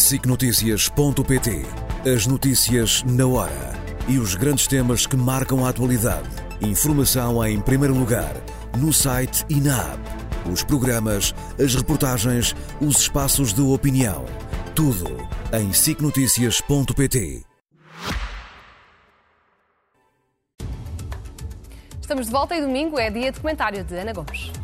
SICNotícias.pt As notícias na hora e os grandes temas que marcam a atualidade. Informação em primeiro lugar, no site e na app. Os programas, as reportagens, os espaços de opinião. Tudo em SICNotícias.pt. Estamos de volta e domingo é dia de comentário de Ana Gomes.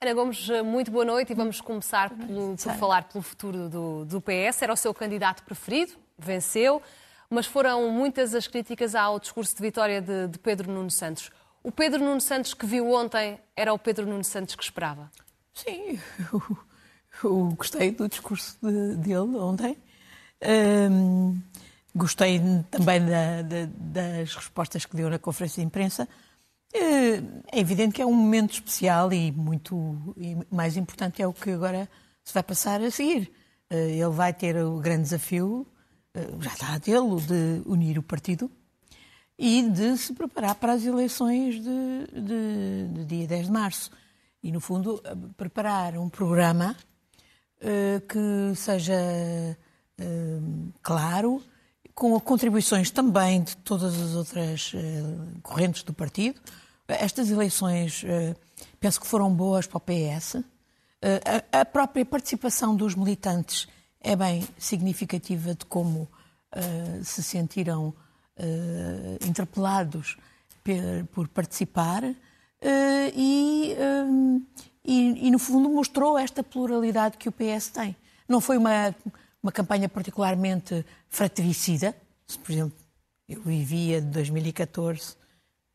Ana Gomes, muito boa noite e vamos começar pelo, por falar pelo futuro do, do, PS. Era o seu candidato preferido, venceu, mas foram muitas as críticas ao discurso de vitória de, de Pedro Nuno Santos. O Pedro Nuno Santos que viu ontem era o Pedro Nuno Santos que esperava? Sim, eu, eu gostei do discurso de, dele ontem. Um, gostei também da, da, das respostas que deu na conferência de imprensa. É evidente que é um momento especial e muito e mais importante é o que agora se vai passar a seguir. Eh, ele vai ter o grande desafio, eh, já está a tê-lo, de unir o partido e de se preparar para as eleições de, de, de dia 10 de março. E, no fundo, eh, preparar um programa que seja claro, com contribuições também de todas as outras uh, correntes do partido. Estas eleições uh, penso que foram boas para o PS. Uh, a, a, própria participação dos militantes é bem significativa de como se sentiram interpelados per, por participar e, e, e, no fundo, mostrou esta pluralidade que o PS tem. Não foi uma uma campanha particularmente fratricida. Por exemplo, eu vivi a de 2014,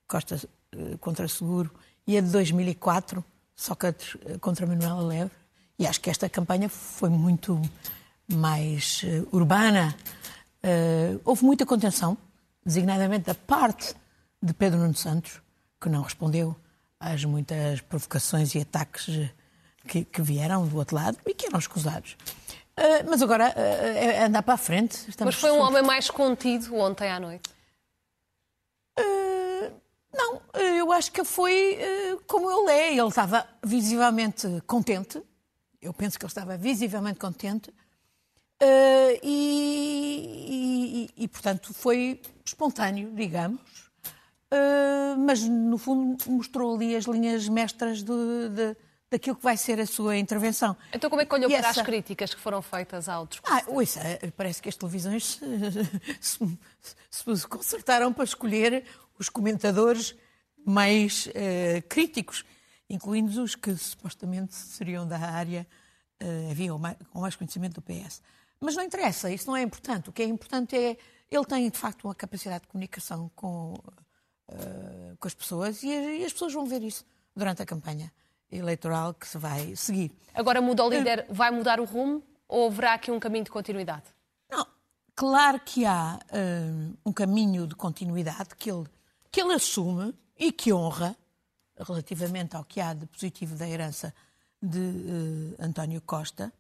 Costa eh, contra Seguro, e a de 2004, Sócrates eh, contra Manuela Leve. E acho que esta campanha foi muito mais uh, urbana. Houve muita contenção, designadamente da parte de Pedro Nuno Santos, que não respondeu às muitas provocações e ataques que, que vieram do outro lado e que eram escusados. Uh, mas agora uh, é andar para a frente. Estamos mas foi um homem mais contido ontem à noite? Uh, não, eu acho que foi como ele é. Ele estava visivelmente contente. Eu penso que ele estava visivelmente contente. E, e, e, portanto, foi espontâneo, digamos. mas, no fundo, mostrou ali as linhas mestras de, de daquilo que vai ser a sua intervenção. Então como é que olhou e para essa... as críticas que foram feitas ao discurso? Ah, ouça, parece que as televisões se, se, se consertaram para escolher os comentadores mais uh, críticos, incluindo os que supostamente seriam da área, uh, havia mais, com mais conhecimento do PS. Mas não interessa, isso não é importante. O que é importante é ele tem de facto uma capacidade de comunicação com, uh, com as pessoas e, e as pessoas vão ver isso durante a campanha eleitoral que se vai seguir. Agora muda o líder, vai mudar o rumo ou haverá aqui um caminho de continuidade? Não, claro que há uh, um caminho de continuidade que ele, que ele assume e que honra relativamente ao que há de positivo da herança de uh, António Costa,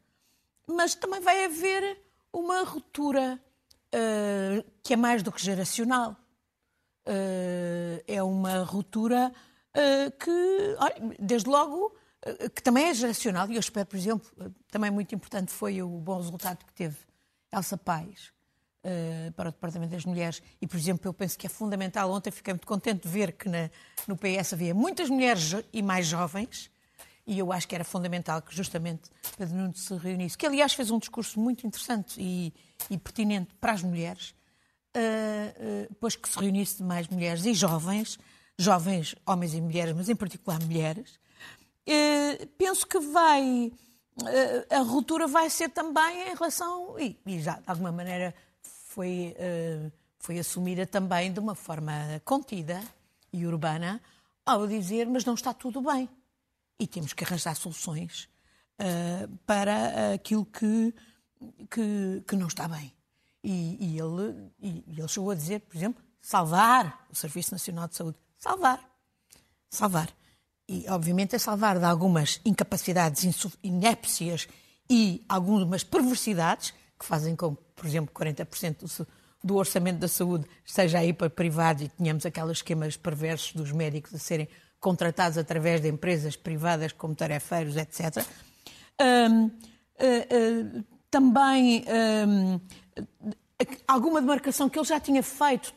mas também vai haver uma ruptura uh, que é mais do que geracional. é uma ruptura eh, que, desde logo, eh, que também é geracional, e eu espero, por exemplo, eh, também muito importante foi o bom resultado que teve Elsa Paz para o Departamento das Mulheres, e, por exemplo, eu penso que é fundamental, ontem fiquei muito contente de ver que no PS havia muitas mulheres e mais jovens, e eu acho que era fundamental que justamente Pedro Nuno se reunisse, que aliás fez um discurso muito interessante e, e pertinente para as mulheres, uh, uh, pois que se reunisse mais mulheres e jovens, jovens, homens e mulheres, mas em particular mulheres, eh, penso que vai. Eh, a ruptura vai ser também em relação. E, e já, de alguma maneira, foi, eh, foi assumida também de uma forma contida e urbana, ao dizer: mas não está tudo bem. E temos que arranjar soluções para aquilo que, que, que não está bem. E, e ele, e, ele chegou a dizer, por exemplo, salvar o Serviço Nacional de Saúde salvar. Salvar. E, obviamente, é salvar de algumas incapacidades, inépcias e algumas perversidades que fazem com que, por exemplo, 40% do orçamento da saúde esteja aí para privados e tenhamos aqueles esquemas perversos dos médicos a serem contratados através de empresas privadas como tarefeiros, etc. Um, uh, uh, também um, alguma demarcação que ele já tinha feito,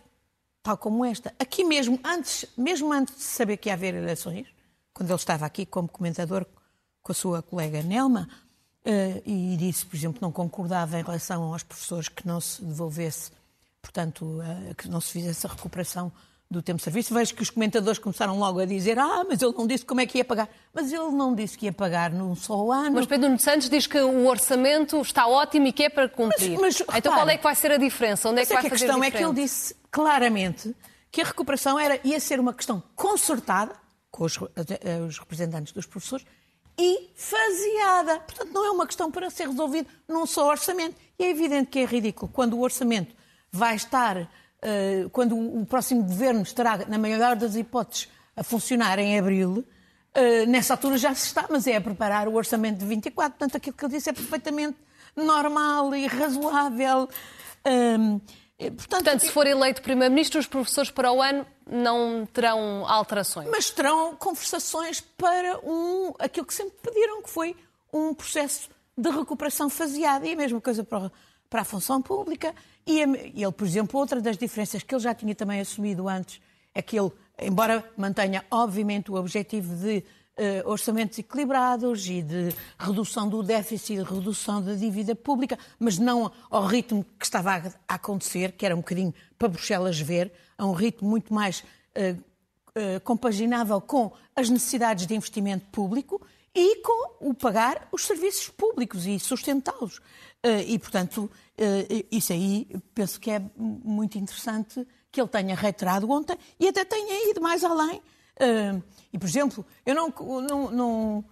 tal como esta, aqui mesmo, antes, mesmo antes de saber que ia haver eleições, quando ele estava aqui como comentador com a sua colega Nelma, uh, e disse, por exemplo, não concordava em relação aos professores que não se devolvesse, portanto, uh, que não se fizesse a recuperação do tempo de serviço. Vejo que os comentadores começaram logo a dizer ah, mas ele não disse como é que ia pagar. Mas ele não disse que ia pagar num só ano. Mas Pedro Nuno Santos diz que o orçamento está ótimo e que é para cumprir. Mas, mas, então qual é que vai ser a diferença? Onde é que vai é que fazer a questão é que ele disse claramente que a recuperação era, ia ser uma questão concertada com os, eh, os representantes dos professores e faseada. Portanto, não é uma questão para ser resolvida num só orçamento. E é evidente que é ridículo quando o orçamento vai estar quando o próximo governo estará, na maior das hipóteses, a funcionar em abril, eh, nessa altura já se está, mas é a preparar o orçamento de 24. Portanto, aquilo que ele disse é perfeitamente normal e razoável. Ehm, eh, portanto, Portanto, se for eleito Primeiro-Ministro, os professores para o ano não terão alterações. Mas terão conversações para um, aquilo que sempre pediram, que foi um processo de recuperação faseada. E a mesma coisa para, para a função pública. E ele, por exemplo, outra das diferenças que ele já tinha também assumido antes é que ele, embora mantenha, obviamente, o objetivo de uh, orçamentos equilibrados e de redução do déficit, redução da dívida pública, mas não ao ritmo que estava a acontecer, que era um bocadinho para Bruxelas ver, a um ritmo muito mais uh, uh, compaginável com as necessidades de investimento público e com o pagar os serviços públicos e sustentá-los. E, portanto, isso aí penso que é muito interessante que ele tenha reiterado ontem e até tenha ido mais além. E, por exemplo, eu não. não, não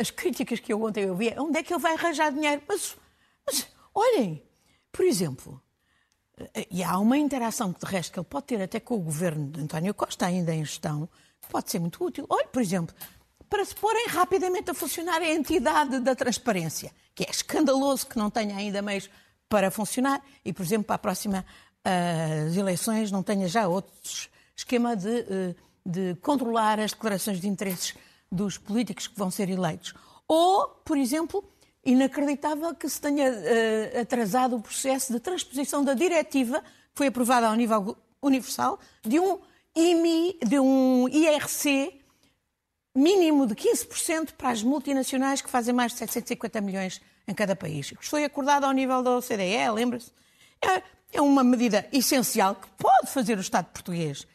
as críticas que eu ontem ouvi é onde é que ele vai arranjar dinheiro? Mas, mas olhem, por exemplo, e há uma interação de resto que ele pode ter até com o governo de António Costa, ainda em gestão, que pode ser muito útil. Olhe, por exemplo, para se porem rapidamente a funcionar a entidade da transparência, que é escandaloso que não tenha ainda meios para funcionar e, por exemplo, para a próxima uh, eleições não tenha já outro esquema de, uh, de controlar as declarações de interesses dos políticos que vão ser eleitos. Ou, por exemplo, inacreditável que se tenha uh, atrasado o processo de transposição da diretiva que foi aprovada ao nível universal de um IMI, de um IRC mínimo de 15% para as multinacionais que fazem mais de 750 milhões em cada país. Isto foi acordado ao nível da OCDE, lembra-se? É, é uma medida essencial que pode fazer o Estado português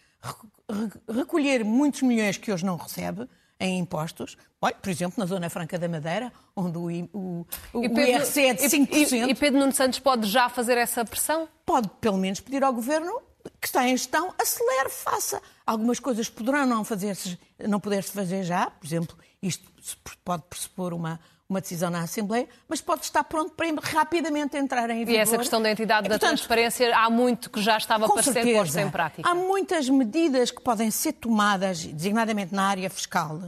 recolher muitos milhões que hoje não recebe em impostos. Olha, por exemplo, na Zona Franca da Madeira, onde o, o, o Pedro, IRC é de 5%. E, e Pedro Nuno Santos pode já fazer essa pressão? Pode, pelo menos, pedir ao Governo que está em gestão, acelere, faça. Algumas coisas poderão não, fazer não poder-se fazer já, por exemplo, isto pode pressupor uma, uma decisão na Assembleia, mas pode estar pronto para rapidamente entrar em vigor. E essa questão da entidade e, da portanto, transparência, há muito que já estava para ser posto em prática. Há muitas medidas que podem ser tomadas, designadamente na área fiscal,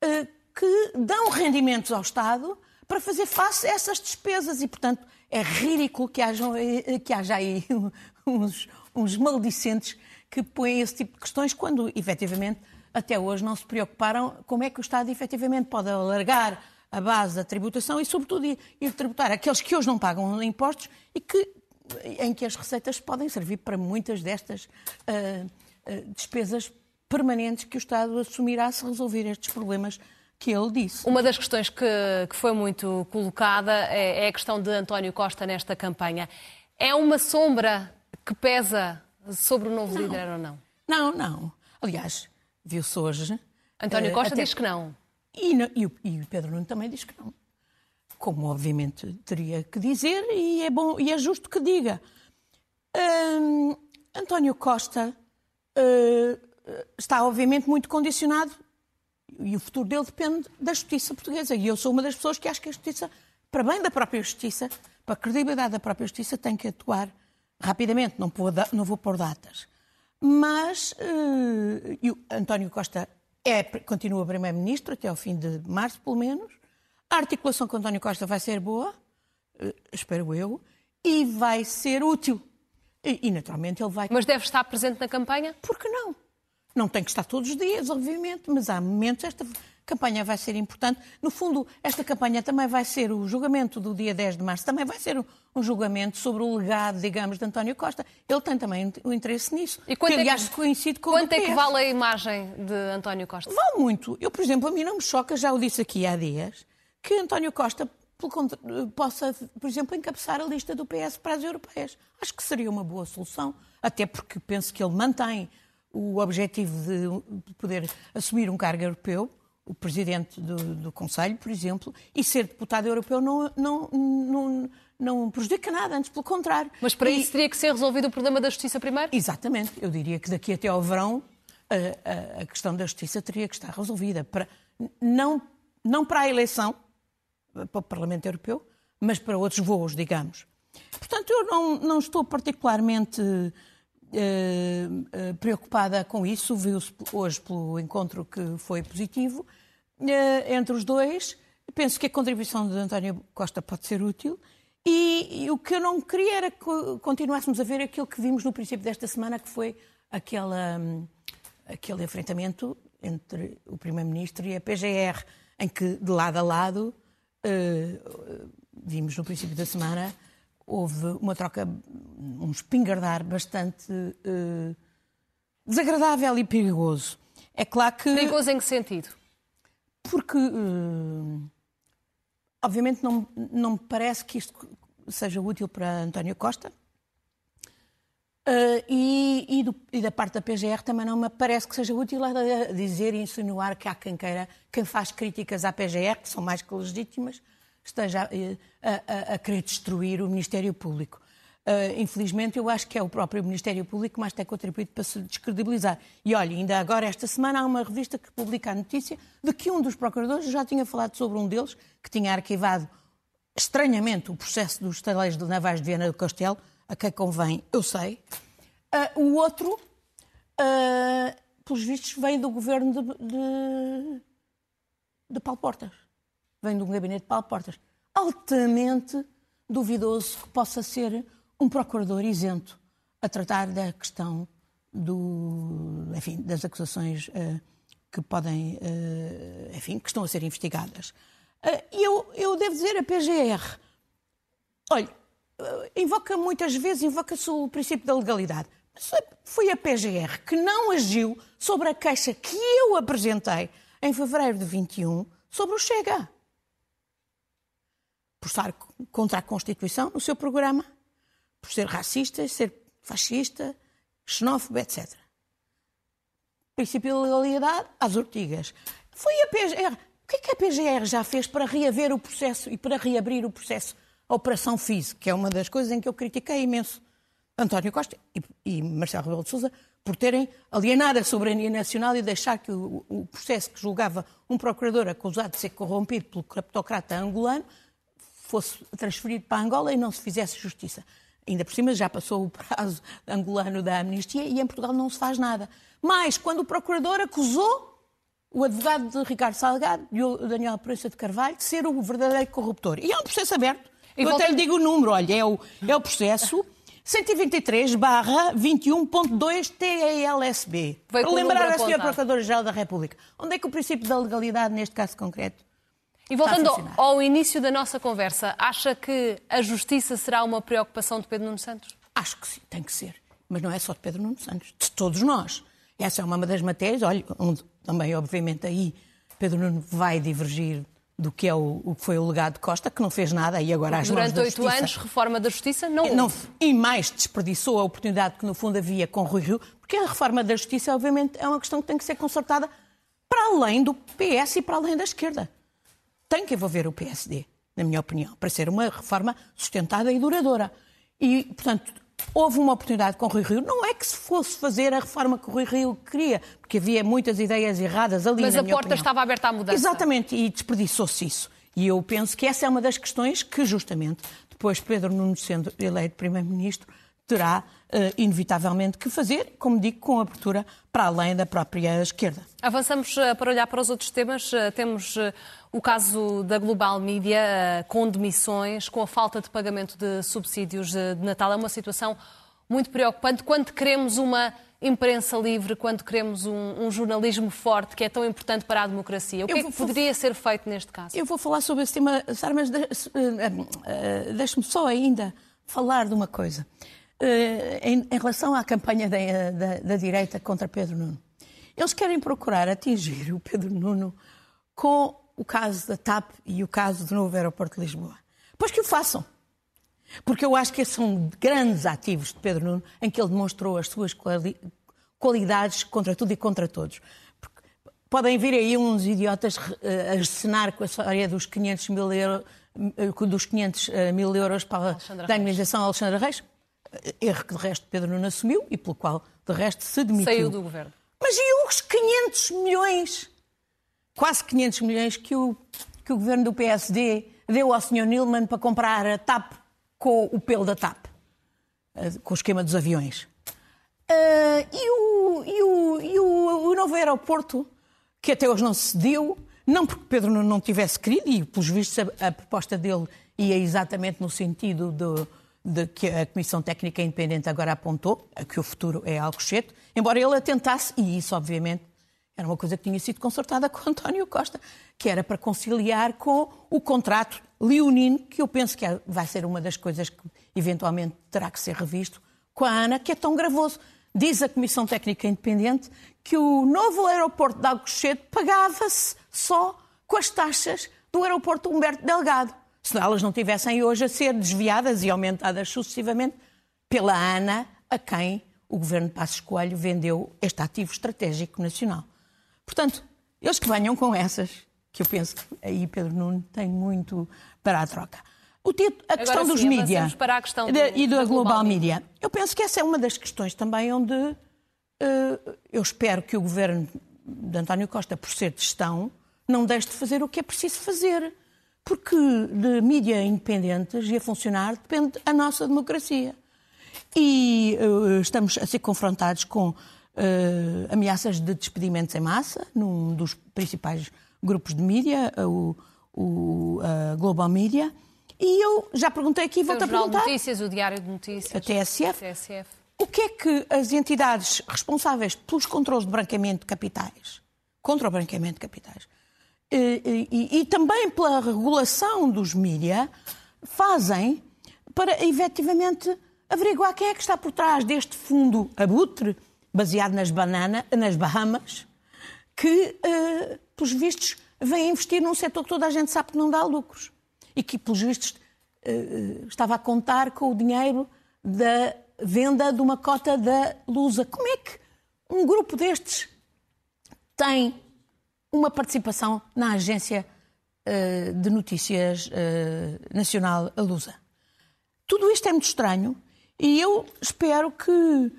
eh, que dão rendimentos ao Estado para fazer face a essas despesas e, portanto, é ridículo que, hajam, eh, que haja aí uns, uns maldicentes que põem esse tipo de questões quando, efetivamente, até hoje não se preocuparam como é que o Estado, efetivamente, pode alargar a base da tributação e, sobretudo, ir tributar aqueles que hoje não pagam impostos e que, em que as receitas podem servir para muitas destas uh, uh, despesas permanentes que o Estado assumirá se resolver estes problemas que ele disse. Uma das questões que, que foi muito colocada é, é a questão de António Costa nesta campanha. É uma sombra que pesa sobre o novo não. líder ou não? Não, não. Aliás, viu-se hoje. António uh, Costa até... diz que não. E, e, o, e o Pedro Nuno também diz que não. Como obviamente teria que dizer, e é bom e é justo que diga. Uh, António Costa uh, está obviamente muito condicionado e o futuro dele depende da justiça portuguesa. E eu sou uma das pessoas que acho que a justiça, para bem da própria justiça, para a credibilidade da própria justiça, tem que atuar rapidamente, não, não vou pôr datas. Mas uh, António Costa é, continua Primeiro-Ministro até ao fim de março, pelo menos. A articulação com António Costa vai ser boa, uh, espero eu, e vai ser útil. E, e, naturalmente ele vai. Mas deve estar presente na campanha? Por que não? Não tem que estar todos os dias, obviamente, mas há momentos esta campanha vai ser importante. No fundo, esta campanha também vai ser o julgamento do dia 10 de março, também vai ser um julgamento sobre o legado, digamos, de António Costa. Ele tem também o interesse nisso. E quanto que, aliás, é que, coincide com Quanto é que vale a imagem de António Costa? Vale muito. Eu, por exemplo, a mim não me choca, já o disse aqui há dias, que António Costa possa, por exemplo, encabeçar a lista do PS para as europeias. Acho que seria uma boa solução, até porque penso que ele mantém o objetivo de poder assumir um cargo europeu, o presidente do, do Conselho, por exemplo, e ser deputado europeu não, não, não, não prejudica nada, antes pelo contrário. Mas para e... isso teria que ser resolvido o problema da justiça primeiro? Exatamente. Eu diria que daqui até ao verão a, a, a questão da justiça teria que estar resolvida. Para, não, não para a eleição, para o Parlamento Europeu, mas para outros voos, digamos. Portanto, eu não, não estou particularmente eh, eh, preocupada com isso, viu-se hoje pelo encontro que foi positivo eh, entre os dois. Penso que a contribuição de António Costa pode ser útil. E, e, o que eu não queria era que continuássemos a ver aquilo que vimos no princípio desta semana, que foi aquela, aquele enfrentamento entre o Primeiro-Ministro e a PGR, em que, de lado a lado, vimos no princípio da semana, houve uma troca, um espingardar bastante uh, desagradável e perigoso. É claro que. Perigoso em que sentido? Porque, uh, obviamente, não, não me parece que isto seja útil para António Costa. Uh, e, e, do, e, da parte da PGR também não me parece que seja útil dizer e insinuar que há quem queira, quem faz críticas à PGR, que são mais que legítimas, esteja a, a, a querer destruir o Ministério Público. Uh, infelizmente, eu acho que é o próprio Ministério Público que mais tem contribuído para se descredibilizar. E olha, ainda agora, esta semana, há uma revista que publica a notícia de que um dos procuradores já tinha falado sobre um deles, que tinha arquivado estranhamente o processo dos estaleiros de navais de Viana do Castelo, a quem convém, eu sei. Uh, o outro, uh, pelos vistos, veio do governo de, de, de Paulo Portas. Vem de um gabinete de Paulo Portas. Altamente duvidoso que possa ser um procurador isento a tratar da questão do, enfim, das acusações uh, que podem, uh, enfim, que estão a ser investigadas. Uh, eu, eu devo dizer a PGR, olha, invoca muitas vezes, invoca-se o princípio da legalidade. Mas foi a PGR que não agiu sobre a queixa que eu apresentei em fevereiro de 21 sobre o Chega. Por estar contra a Constituição no seu programa por ser racista, ser fascista, xenófobo, etc. Princípio de legalidade às ortigas. Foi a PGR. O que é que a PGR já fez para reaver o processo e para reabrir o processo a Operação FIS, que é uma das coisas em que eu critiquei imenso António Costa e, e Marcelo Rebelo de Sousa por terem alienado a soberania nacional e deixar que o, o, processo que julgava um procurador acusado de ser corrompido pelo criptocrata angolano fosse transferido para Angola e não se fizesse justiça. Ainda por cima já passou o prazo angolano da amnistia e em Portugal não se faz nada. Mas quando o procurador acusou o advogado de Ricardo Salgado e o Daniel Proença de Carvalho de ser o verdadeiro corruptor. E é um processo aberto. E Eu volta... até lhe digo o número, olha, é o, é o processo 123 barra 21.2 TELSB. Para lembrar a Sra. Procuradora-Geral da República. Onde é que o princípio da legalidade, neste caso concreto, e voltando ao início da nossa conversa, acha que a justiça será uma preocupação de Pedro Nuno Santos? Acho que sim, tem que ser. Mas não é só de Pedro Nuno Santos, de todos nós. Essa é uma das matérias, olha, onde também, obviamente, aí Pedro Nuno vai divergir do que é o, o que foi o legado de Costa, que não fez nada e agora às Durante oito anos, reforma da Justiça não, não E mais desperdiçou a oportunidade que no fundo havia com Rui Rio, porque a reforma da Justiça, obviamente, é uma questão que tem que ser consertada para além do PS e para além da esquerda tem que envolver o PSD, na minha opinião, para ser uma reforma sustentada e duradoura. E, portanto, houve uma oportunidade com o Rui Rio. Não é que se fosse fazer a reforma que o Rui Rio queria, porque havia muitas ideias erradas ali, Mas a porta opinião. estava aberta à mudança. Exatamente, e desperdiçou-se isso. E eu penso que essa é uma das questões que, justamente, depois Pedro Nuno sendo eleito Primeiro-Ministro, terá uh, inevitavelmente que fazer, como digo, com abertura para além da própria esquerda. Avançamos uh, para olhar para os outros temas. Uh, temos o caso da Global Media com demissões, com a falta de pagamento de subsídios de Natal. É uma situação muito preocupante quando queremos uma imprensa livre, quando queremos um, um, jornalismo forte que é tão importante para a democracia? O que eu é que vou, poderia ser feito neste caso? Eu vou falar sobre esse tema, Sara, mas deixe-me só ainda falar de uma coisa. Em, em relação à campanha da, da, da direita contra Pedro Nuno. Eles querem procurar atingir o Pedro Nuno com o caso da TAP e o caso do novo aeroporto de Lisboa. Pois que o façam. Porque eu acho que esses são grandes ativos de Pedro Nuno, em que ele demonstrou as suas qualidades contra tudo e contra todos. Porque podem vir aí uns idiotas uh, a cenar com a história dos 500 mil, euro, uh, dos 500 uh, mil euros para a indenização a Alexandre Reis. Erro que de resto Pedro Nuno assumiu e pelo qual de resto se demitiu. Saiu do governo. Mas e os 500 milhões, quase 500 milhões que o, que o governo do PSD deu ao Sr. Nilman para comprar a TAP com o pelo da TAP, eh, com o esquema dos aviões. Uh, e, o, e, o, e o, o, novo aeroporto, que até hoje não se deu, não porque Pedro não tivesse querido, e pelos vistos a, a proposta dele ia exatamente no sentido do, de que a Comissão Técnica Independente agora apontou, que o futuro é Alcochete, embora ele a tentasse, e isso obviamente era uma coisa que tinha sido consertada com António Costa, que era para conciliar com o contrato leonino, que eu penso que é, vai ser uma das coisas que eventualmente terá que ser revisto, com a ANA, que é tão gravoso. Diz a Comissão Técnica Independente que o novo aeroporto de Alcochete pagava-se só com as taxas do aeroporto Humberto Delgado. Se elas não tivessem hoje a ser desviadas e aumentadas sucessivamente pela ANA, a quem o governo de Passos Coelho vendeu este ativo estratégico nacional. Portanto, eles que venham com essas, que eu penso que aí Pedro Nuno tem muito para a troca. O título, a questão Agora, dos sim, mídias e da Global, Global Media. Eu penso que essa é uma das questões também onde uh, eu espero que o governo de António Costa, por ser de gestão, não deixe de fazer o que é preciso fazer. Porque de mídia independentes e a funcionar depende a nossa democracia. E uh, estamos a ser confrontados com uh, ameaças de despedimentos em massa num dos principais grupos de mídia, o, o Global Media. E eu já perguntei aqui, volto a perguntar. O Notícias, o Diário de Notícias. A TSF. A TSF. O que é que as entidades responsáveis pelos controles de branqueamento de capitais, contra o branqueamento de capitais, e, e, e também pela regulação dos mídia, fazem para efetivamente averiguar quem é que está por trás deste fundo abutre, baseado nas, banana, nas Bahamas, que, uh, pelos vistos, vem investir num setor que toda a gente sabe que não dá lucros. E que, pelos vistos, uh, estava a contar com o dinheiro da venda de uma cota da Lusa. Como é que um grupo destes tem uma participação na agência uh, de notícias nacional, a Lusa? Tudo isto é muito estranho e eu espero que,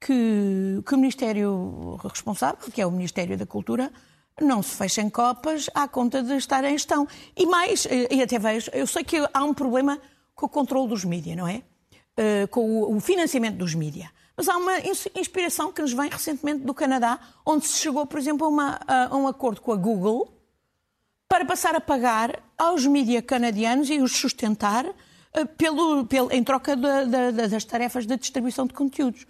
que, que o Ministério responsável, que é o Ministério da Cultura, não se fechem copas à conta de estar em gestão. E mais, eh, e até vejo, eu sei que há um problema com o controle dos mídias, não é? Uh, com o financiamento dos mídias. Mas há uma inspiração que nos vem recentemente do Canadá, onde se chegou, por exemplo, a, uma, a um acordo com a Google para passar a pagar aos mídias canadianos e os sustentar uh, pelo, pelo, em troca de, de, das tarefas de distribuição de conteúdos.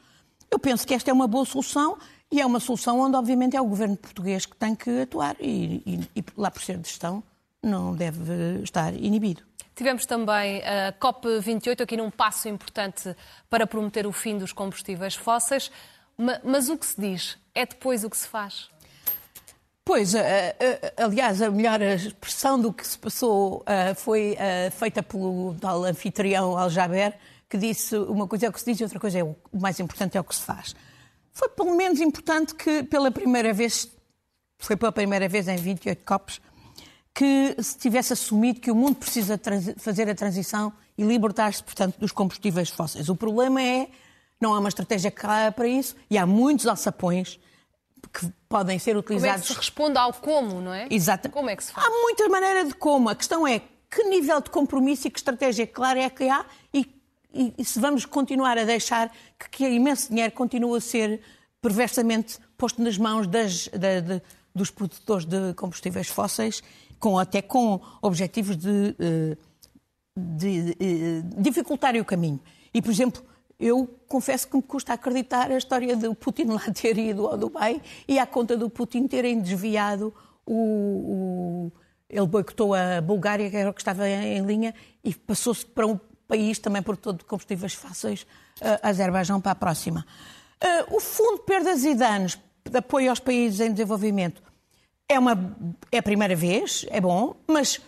Eu penso que esta é uma boa solução e é uma solução onde, obviamente, é o governo português que tem que atuar e, e, e lá por ser de gestão não deve estar inibido. Tivemos também a COP28 aqui num passo importante para prometer o fim dos combustíveis fósseis, mas o que se diz é depois o que se faz? Pois, aliás, a melhor expressão do que se passou foi feita pelo tal anfitrião Aljaber, que disse uma coisa é o que se diz e outra coisa é o mais importante é o que se faz. Foi pelo menos importante que pela primeira vez, foi pela primeira vez em 28 copos, que se tivesse assumido que o mundo precisa fazer a transição e libertar-se, portanto, dos combustíveis fósseis. O problema é não há uma estratégia clara para isso e há muitos alçapões que podem ser utilizados. Como é que se responde ao como, não é? Exato. Como é que se faz? Há muita maneira de como. A questão é que nível de compromisso e que estratégia clara é que há e e, e se vamos continuar a deixar que, que imenso dinheiro continue a ser perversamente posto nas mãos das, da, de, dos produtores de combustíveis fósseis, com, até com objetivos de, eh, de, de, eh, dificultarem o caminho. E, por exemplo, eu confesso que me custa acreditar a história do Putin lá ter ido ao Dubai e à conta do Putin terem desviado o, o ele boicotou a Bulgária, que era o que estava em linha, e passou-se para um país também por todo de combustíveis fáceis, a Azerbaijão, para a próxima. O Fundo de Perdas e Danos de Apoio aos Países em Desenvolvimento é, uma, é a primeira vez, é bom, mas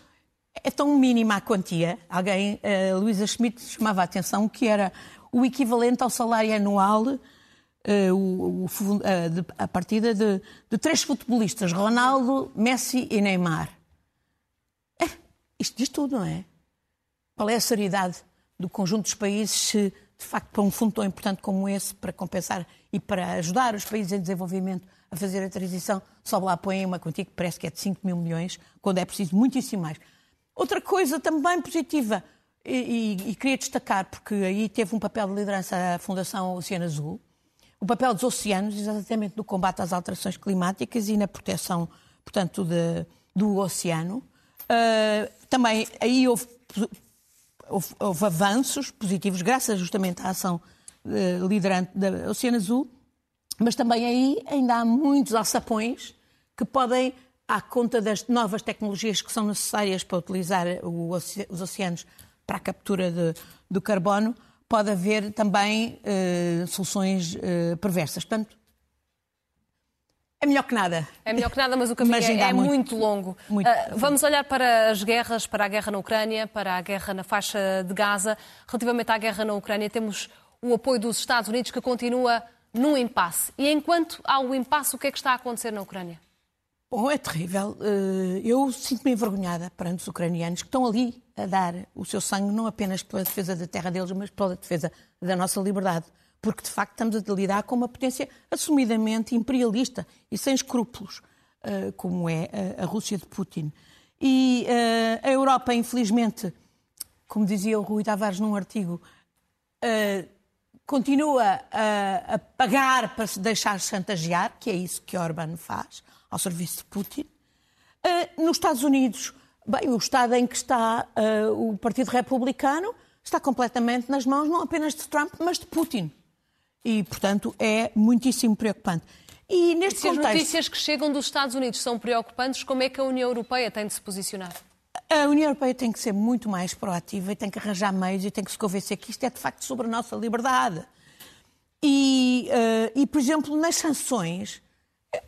é tão mínima a quantia. Alguém, a Luísa Schmidt, chamava a atenção que era o equivalente ao salário anual, uh, o, o, a, a partida de, de três futebolistas, Ronaldo, Messi e Neymar. É, isto diz tudo, não é? Qual é a seriedade do conjunto dos países se, de facto, para um fundo tão importante como esse, para compensar e para ajudar os países em desenvolvimento a fazer a transição, só lá põem uma quantia que parece que é de 5 mil milhões, quando é preciso muitíssimo mais. Outra coisa também positiva, e, e, e, queria destacar, porque aí teve um papel de liderança a Fundação Oceano Azul, o papel dos oceanos, exatamente no combate às alterações climáticas e na proteção, portanto, de, do oceano. Uh, também aí houve, houve, houve, avanços positivos, graças justamente à ação uh, liderante da Oceano Azul, mas também aí ainda há muitos alçapões que podem à conta das novas tecnologias que são necessárias para utilizar os oceanos para a captura de, do carbono, pode haver também uh, soluções uh, perversas. Portanto, é melhor que nada. É melhor que nada, mas o caminho mas é, é muito, muito, longo. Muito. Uh, vamos olhar para as guerras, para a guerra na Ucrânia, para a guerra na faixa de Gaza. Relativamente à guerra na Ucrânia, temos o apoio dos Estados Unidos que continua num impasse. E enquanto há o impasse, o que é que está a acontecer na Ucrânia? Bom, é terrível. Eh, eu sinto-me envergonhada perante os ucranianos que estão ali a dar o seu sangue não apenas pela defesa da terra deles, mas pela defesa da nossa liberdade. Porque, de facto, estamos a lidar com uma potência assumidamente imperialista e sem escrúpulos, eh, como é a Rússia de Putin. E eh, a Europa, infelizmente, como dizia o Rui Tavares num artigo, continua a pagar para se deixar chantagear, que é isso que Orban faz ao serviço de Putin. Uh, nos Estados Unidos, bem, o Estado em que está uh, o Partido Republicano está completamente nas mãos não apenas de Trump, mas de Putin. E, portanto, é muitíssimo preocupante. E neste e se contexto... as notícias que chegam dos Estados Unidos são preocupantes, como é que a União Europeia tem de se posicionar? A União Europeia tem que ser muito mais proativa e tem que arranjar meios e tem que se convencer que isto é de facto sobre a nossa liberdade. E, uh, e por exemplo, nas sanções,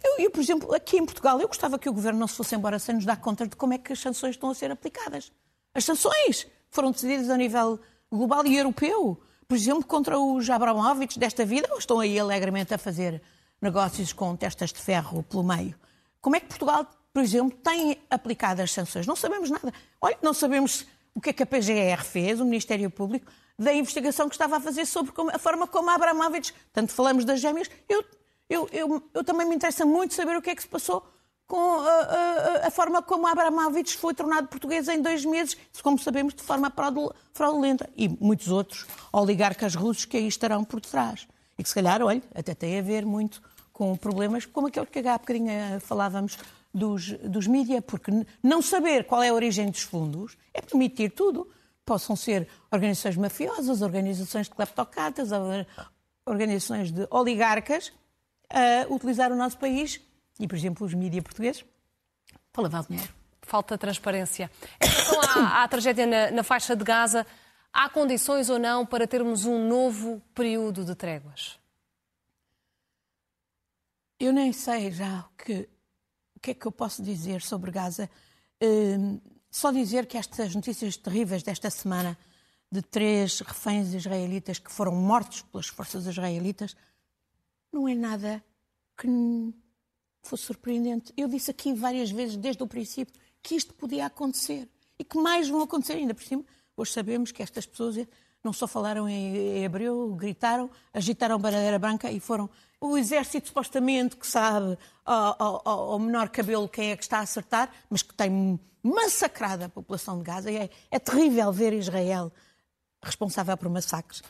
eu, eu, por exemplo, aqui em Portugal, eu gostava que o governo não se fosse embora sem nos dar conta de como é que as sanções estão a ser aplicadas. As sanções foram decididas a nível global e europeu. Por exemplo, contra os Abramovich desta vida, ou estão aí alegremente a fazer negócios com testas de ferro pelo meio. Como é que Portugal, por exemplo, tem aplicado as sanções? Não sabemos nada. Olha, não sabemos o que é que a PGR fez, o Ministério Público, da investigação que estava a fazer sobre a forma como a Abramovich, tanto falamos das gêmeas, eu eu, eu, eu também me interessa muito saber o que é que se passou com a, a, a, forma como Abramovich foi tornado português em dois meses, como sabemos, de forma fraudulenta. E muitos outros oligarcas russos que aí estarão por detrás. E que se calhar, olha, até tem a ver muito com problemas como aquele que há bocadinho eh, falávamos dos, dos mídia, porque não saber qual é a origem dos fundos é permitir tudo. Possam ser organizações mafiosas, organizações de kleptocratas, organizações de oligarcas a utilizar o nosso país e, por exemplo, os mídias portugueses para lavar dinheiro. Falta transparência. Em relação à, à tragédia na, na faixa de Gaza, há condições ou não para termos um novo período de tréguas? Eu nem sei já o que, que é que eu posso dizer sobre Gaza. Uh, só dizer que estas notícias terríveis desta semana de três reféns israelitas que foram mortos pelas forças israelitas não é nada que fosse surpreendente. Eu disse aqui várias vezes, desde o princípio, que isto podia acontecer e que mais vão acontecer ainda por cima. Hoje sabemos que estas pessoas não só falaram em hebreu, gritaram, agitaram a bandeira branca e foram. O exército, supostamente, que sabe ao, ao, ao, menor cabelo quem é que está a acertar, mas que tem massacrado a população de Gaza. É, é terrível ver Israel responsável por massacres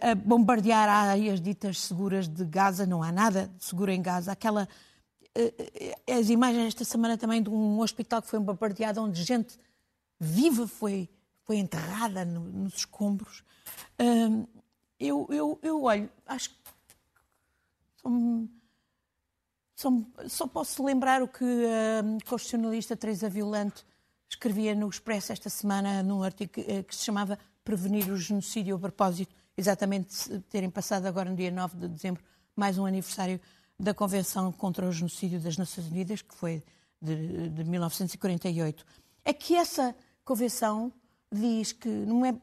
a bombardear áreas ditas seguras de Gaza, não há nada de seguro em Gaza. Aquela, as imagens esta semana também de um hospital que foi bombardeado, onde gente viva foi, foi enterrada no, nos escombros. eu, eu, eu olho, acho que só posso lembrar o que a constitucionalista Teresa Violante escrevia no Expresso esta semana num artigo que, que se chamava Prevenir o Genocídio a propósito, exatamente terem passado agora no dia 9 de dezembro mais um aniversário da Convenção contra o Genocídio das Nações Unidas, que foi de, de 1948. É que essa convenção diz que não é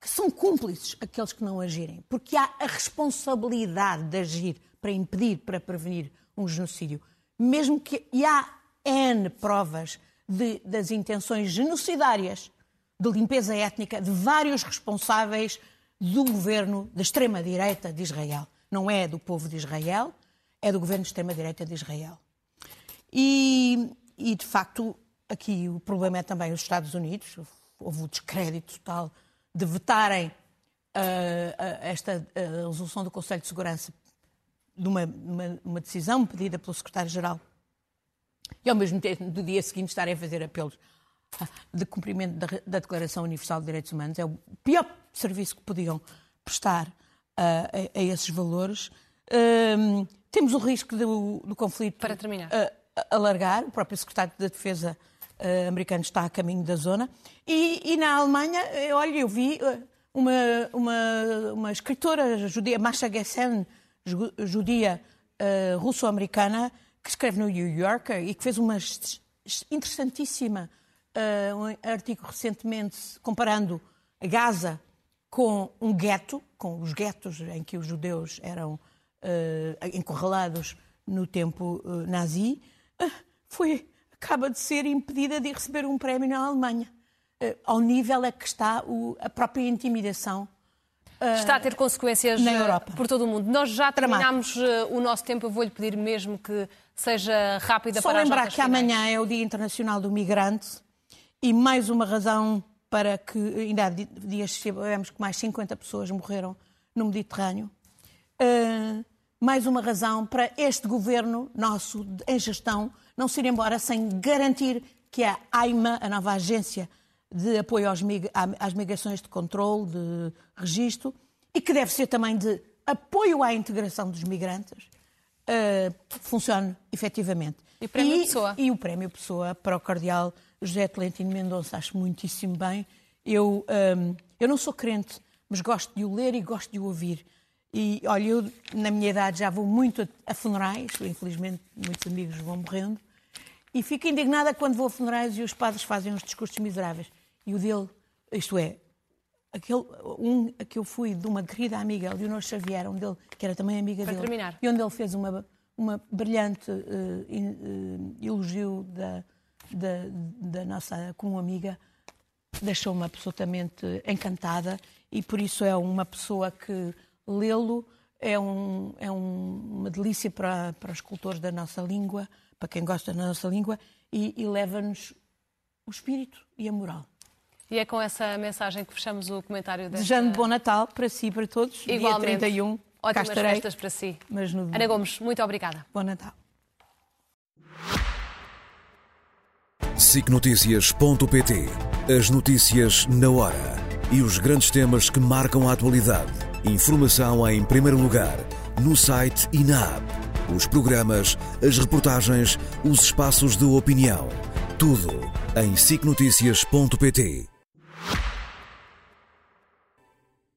que, são cúmplices aqueles que não agirem, porque há a responsabilidade de agir para impedir, para prevenir um genocídio, mesmo que e há N provas de, das intenções genocidárias de limpeza étnica de vários responsáveis do governo da extrema-direita de Israel. Não é do povo de Israel, é do governo de extrema-direita de Israel. E, e, de facto, aqui o problema é também os Estados Unidos. Houve o descrédito total de vetarem uh, esta uh, resolução do Conselho de Segurança de uma, uma, decisão pedida pelo secretário-geral e, ao mesmo tempo, no dia seguinte, estarem a fazer apelos de cumprimento da, da, Declaração Universal de Direitos Humanos. É o pior serviço que podiam prestar uh, a, a, esses valores. Uh, temos o risco do, do conflito Para terminar. Uh, alargar. O próprio secretário da Defesa uh, americano está a caminho da zona. E, e na Alemanha, eh, olha, eu vi uh, uma, uma, uma escritora judia, Masha Gessen, judia uh, russo-americana, que escreve no New Yorker e que fez uma interessantíssima um artigo recentemente comparando Gaza com um gueto, com os guetos em que os judeus eram encurralados no tempo nazi foi, acaba de ser impedida de receber um prémio na Alemanha. Uh, ao nível é que está a própria intimidação. Uh, está a ter consequências na Europa. por todo o mundo. Nós já terminámos o nosso tempo. Eu vou-lhe pedir mesmo que seja rápida Só para lembrar que finais. amanhã é o Dia Internacional do Migrante e mais uma razão para que ainda há dias sabemos que mais 50 pessoas morreram no Mediterrâneo. Uh, mais uma razão para este governo nosso em gestão não se ir embora sem garantir que a AIMA, a nova agência de apoio às migrações de controle, de registro, e que deve ser também de apoio à integração dos migrantes, uh, funcione efetivamente. E o Prémio e, Pessoa? E o Prémio Pessoa para o Cardeal José Tolentino Mendonça, acho muitíssimo bem. Eu, um, eu não sou crente, mas gosto de o ler e gosto de o ouvir. E, olha, eu, na minha idade, já vou muito a, funerais, infelizmente muitos amigos vão morrendo, e fico indignada quando vou a funerais e os padres fazem uns discursos miseráveis. E o dele, isto é, aquele, um a que eu fui de uma querida amiga, Leonor Xavier, um dele, que era também amiga Para dele, terminar. e onde ele fez uma, uma brilhante uh, uh, elogio da, da, da nossa como amiga, deixou-me absolutamente encantada e por isso é uma pessoa que lê-lo é, um, é um, uma delícia para, para os escultores da nossa língua, para quem gosta da nossa língua, e, e leva-nos o espírito e a moral. E é com essa mensagem que fechamos o comentário desta... Desejando bom Natal para si e para todos. Igualmente. Dia 31. Ótimas estarei, festas para si. Mas no... Ana Gomes, muito obrigada. Bom Natal. SICNotícias.pt As notícias na hora e os grandes temas que marcam a atualidade. Informação em primeiro lugar, no site e na app. Os programas, as reportagens, os espaços de opinião. Tudo em sicnoticias.pt.